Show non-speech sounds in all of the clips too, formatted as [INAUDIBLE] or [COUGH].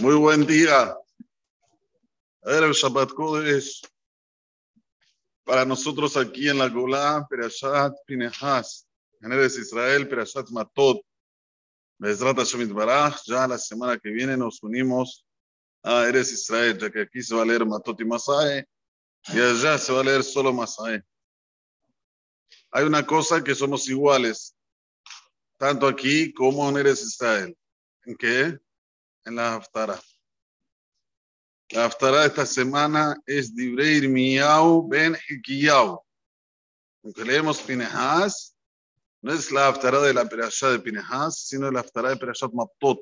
Muy buen día. el Shabbat Kodesh. Para nosotros aquí en la Golá, Perashat Pinehas, en Eres Israel, Perashat Matot, Bezrat Hashem Baraj. Ya la semana que viene nos unimos a Eres Israel, ya que aquí se va a leer Matot y Masae, y allá se va a leer solo Masae. Hay una cosa que somos iguales, tanto aquí como en Eres Israel. ¿En qué? En la Haftara. La Haftara de esta semana es Dibreir Miau Ben Hikiyau. Aunque leemos Pinehas, no es la Haftara de la Perashá de Pinehas, sino la Haftara de Perashat Maptot.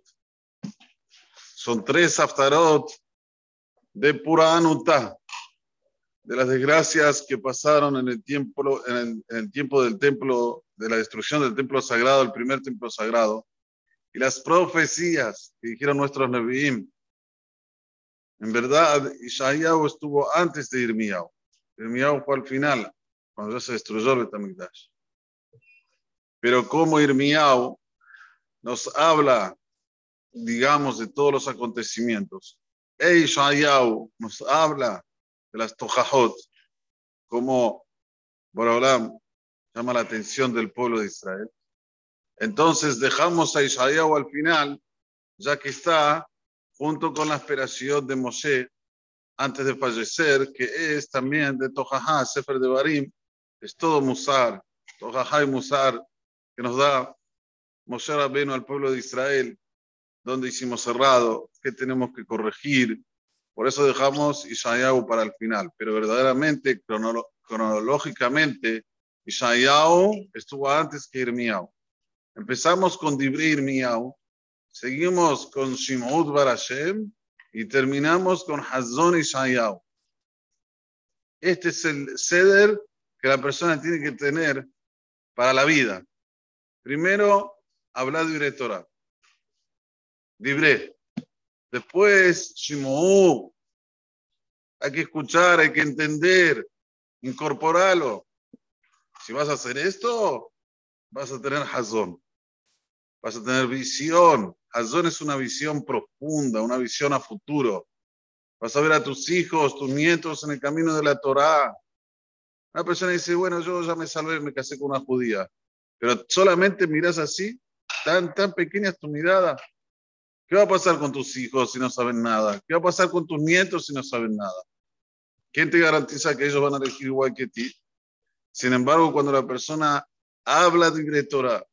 Son tres Haftarot de pura anuta, de las desgracias que pasaron en el tiempo, en el, en el tiempo del templo, de la destrucción del templo sagrado, el primer templo sagrado y las profecías que dijeron nuestros Nevi'im. En verdad, Ishayahu estuvo antes de Irmiyahu. Irmiyahu fue al final, cuando se destruyó el Betamigdash. Pero como Irmiyahu nos habla, digamos, de todos los acontecimientos, e nos habla de las Tojahot, como Borolam llama la atención del pueblo de Israel. Entonces dejamos a Isaías al final, ya que está junto con la esperación de Moshe antes de fallecer, que es también de Tojajá, Sefer de Barim, es todo Musar, Tojajá y Musar, que nos da Moshe Rabbeinu al pueblo de Israel, donde hicimos cerrado, qué tenemos que corregir. Por eso dejamos Isaías para el final, pero verdaderamente, cronológicamente, Isaías estuvo antes que Irmiao. Empezamos con Dibrir Miau, seguimos con Shimud Barashem y terminamos con Hazon Ishayau. Este es el ceder que la persona tiene que tener para la vida. Primero, hablar de Torah. Dibre. Después, Shimou. Hay que escuchar, hay que entender, incorporarlo. Si vas a hacer esto, vas a tener Hazón vas a tener visión. Hazón es una visión profunda, una visión a futuro. Vas a ver a tus hijos, tus nietos en el camino de la Torá. Una persona dice, bueno, yo ya me salvé, me casé con una judía. Pero solamente miras así, tan, tan pequeña es tu mirada. ¿Qué va a pasar con tus hijos si no saben nada? ¿Qué va a pasar con tus nietos si no saben nada? ¿Quién te garantiza que ellos van a elegir igual que ti? Sin embargo, cuando la persona habla de Torah,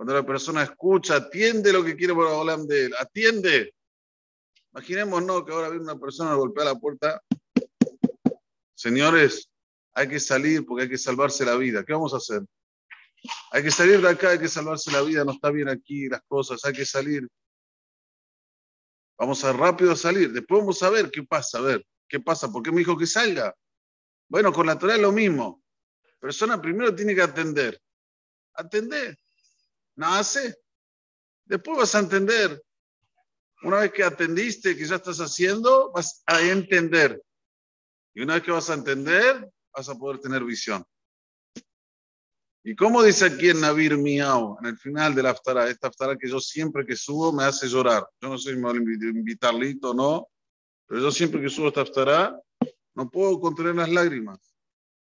cuando la persona escucha, atiende lo que quiere por hablar de él, atiende. Imaginémonos que ahora viene una persona golpea la puerta. Señores, hay que salir porque hay que salvarse la vida. ¿Qué vamos a hacer? Hay que salir de acá, hay que salvarse la vida, no está bien aquí las cosas, hay que salir. Vamos a rápido salir, después vamos a ver qué pasa, a ver, qué pasa, ¿por qué me dijo que salga? Bueno, con la Torah es lo mismo. Persona primero tiene que atender. Atender nace. Después vas a entender. Una vez que atendiste, que ya estás haciendo, vas a entender. Y una vez que vas a entender, vas a poder tener visión. Y como dice aquí en Navir Miau, en el final de la aftara, esta aftara que yo siempre que subo me hace llorar. Yo no soy mal invitarlito, no, pero yo siempre que subo esta aftara, no puedo contener las lágrimas.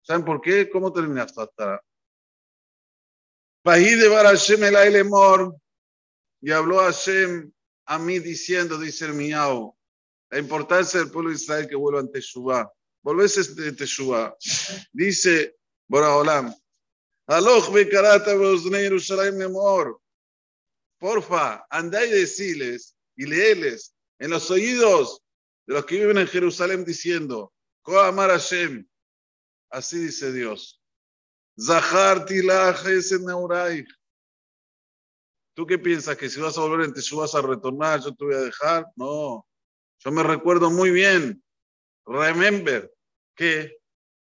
¿Saben por qué? ¿Cómo termina esta aftara? Y habló Hashem a mí diciendo, dice el la importancia del pueblo de Israel que vuelva ante Teshuvah. Volvés ante Teshuvah. Dice Boraholam, Aloch bekarata. Porfa, andá y deciles y leeles en los oídos de los que viven en Jerusalén diciendo, Koamar Hashem. Así dice Dios. Zaharti Neurai. ¿Tú qué piensas? ¿Que si vas a volver en vas a retornar, yo te voy a dejar? No. Yo me recuerdo muy bien. Remember que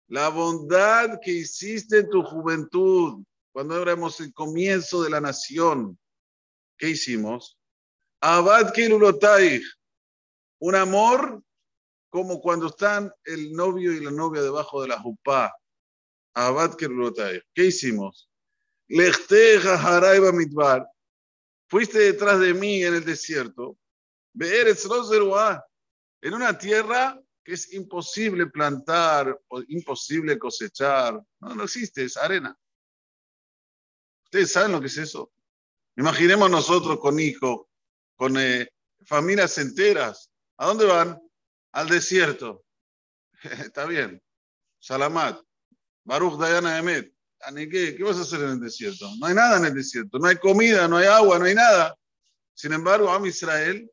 la bondad que hiciste en tu juventud, cuando éramos el comienzo de la nación, ¿qué hicimos? Abad Kirulotai, un amor como cuando están el novio y la novia debajo de la jupá. Abad ¿Qué hicimos? Lechte Midbar. Fuiste detrás de mí en el desierto en una tierra que es imposible plantar o imposible cosechar. No, no existe, es arena. ¿Ustedes saben lo que es eso? Imaginemos nosotros con hijos, con eh, familias enteras. ¿A dónde van? Al desierto. [LAUGHS] Está bien. Salamat. Baruch Dayana Emet. ¿Qué, ¿Qué vas a hacer en el desierto? No hay nada en el desierto. No hay comida, no hay agua, no hay nada. Sin embargo, Am Israel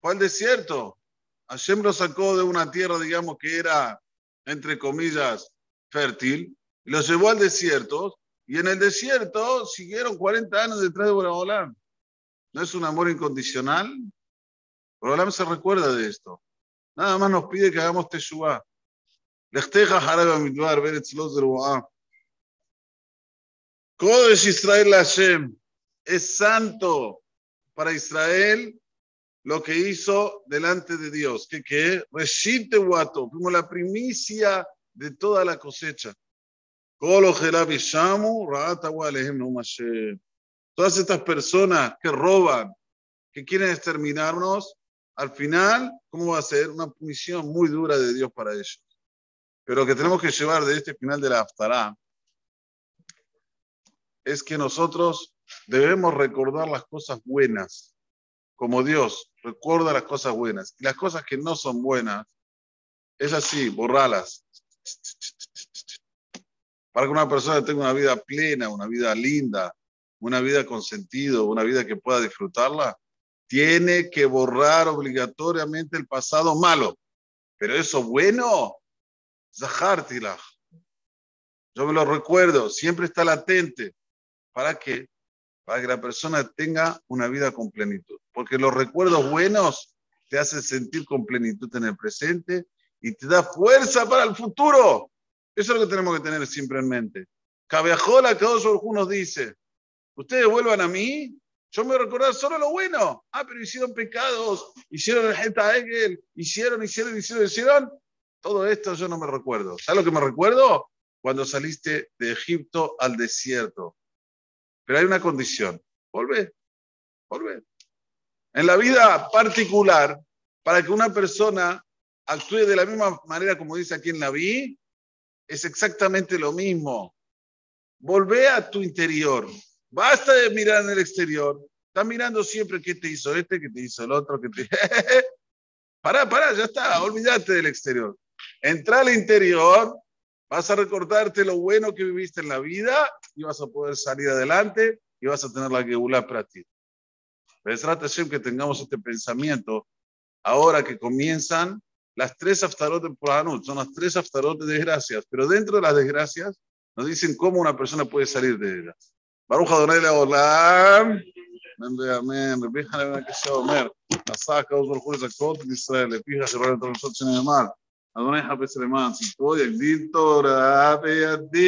fue al desierto. Hashem lo sacó de una tierra, digamos, que era, entre comillas, fértil, y lo llevó al desierto, y en el desierto siguieron 40 años detrás de Boraholam. ¿No es un amor incondicional? Boraholam se recuerda de esto. Nada más nos pide que hagamos Teshuvah. Kodesh Israel Hashem es santo para Israel lo que hizo delante de Dios. ¿Qué qué? Reshite Wato, fuimos la primicia de toda la cosecha. Todas estas personas que roban, que quieren exterminarnos, al final, ¿cómo va a ser? Una punición muy dura de Dios para ellos. Pero lo que tenemos que llevar de este final de la Aftará es que nosotros debemos recordar las cosas buenas, como Dios recuerda las cosas buenas. Y las cosas que no son buenas, es así, borralas. Para que una persona tenga una vida plena, una vida linda, una vida con sentido, una vida que pueda disfrutarla, tiene que borrar obligatoriamente el pasado malo. Pero eso bueno, Zahartilach. Yo me lo recuerdo, siempre está latente. ¿Para qué? Para que la persona tenga una vida con plenitud. Porque los recuerdos buenos te hacen sentir con plenitud en el presente y te da fuerza para el futuro. Eso es lo que tenemos que tener siempre en mente. Cabeajola, que dos nos dice, ustedes vuelvan a mí, yo me voy a recordar solo lo bueno. Ah, pero hicieron pecados, hicieron el Geta Egel, hicieron, hicieron, hicieron, hicieron. Todo esto yo no me recuerdo. ¿Sabes lo que me recuerdo? Cuando saliste de Egipto al desierto. Pero hay una condición. Volve, volve. En la vida particular, para que una persona actúe de la misma manera como dice aquí en la vi, es exactamente lo mismo. Volvé a tu interior. Basta de mirar en el exterior. Estás mirando siempre qué te hizo este, qué te hizo el otro, qué te... [LAUGHS] pará, pará, ya está, olvídate del exterior. Entra al interior, vas a recordarte lo bueno que viviste en la vida y vas a poder salir adelante y vas a tener la Geulá para ti. Besrat Hashem que tengamos este pensamiento ahora que comienzan las tres aftarot de Puranut, son las tres aftarot de desgracias, pero dentro de las desgracias nos dicen cómo una persona puede salir de ellas. Baruch Adonai Leolam, amén, amén, que se Omer, Asaka, Osbor, Jules, Akot, Israel, Epija, Jerónimo, Nosotros, Sin Emar שלא נתן לעשות שנאמר, אדוני חפץ למען צדקו, יגדיל תורה וידיר